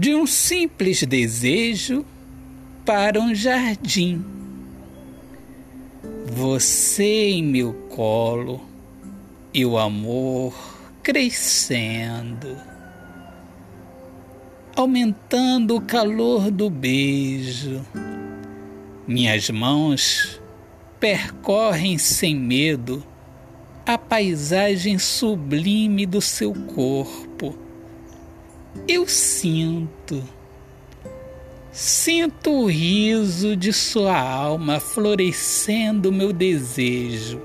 de um simples desejo para um jardim. Você em meu colo e o amor crescendo, aumentando o calor do beijo. Minhas mãos percorrem sem medo a paisagem sublime do seu corpo. Eu sinto, sinto o riso de sua alma florescendo meu desejo.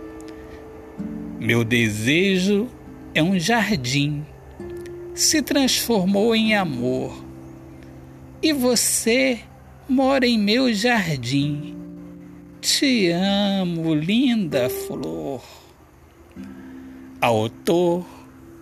Meu desejo é um jardim, se transformou em amor. E você mora em meu jardim. Te amo, linda flor. Autor,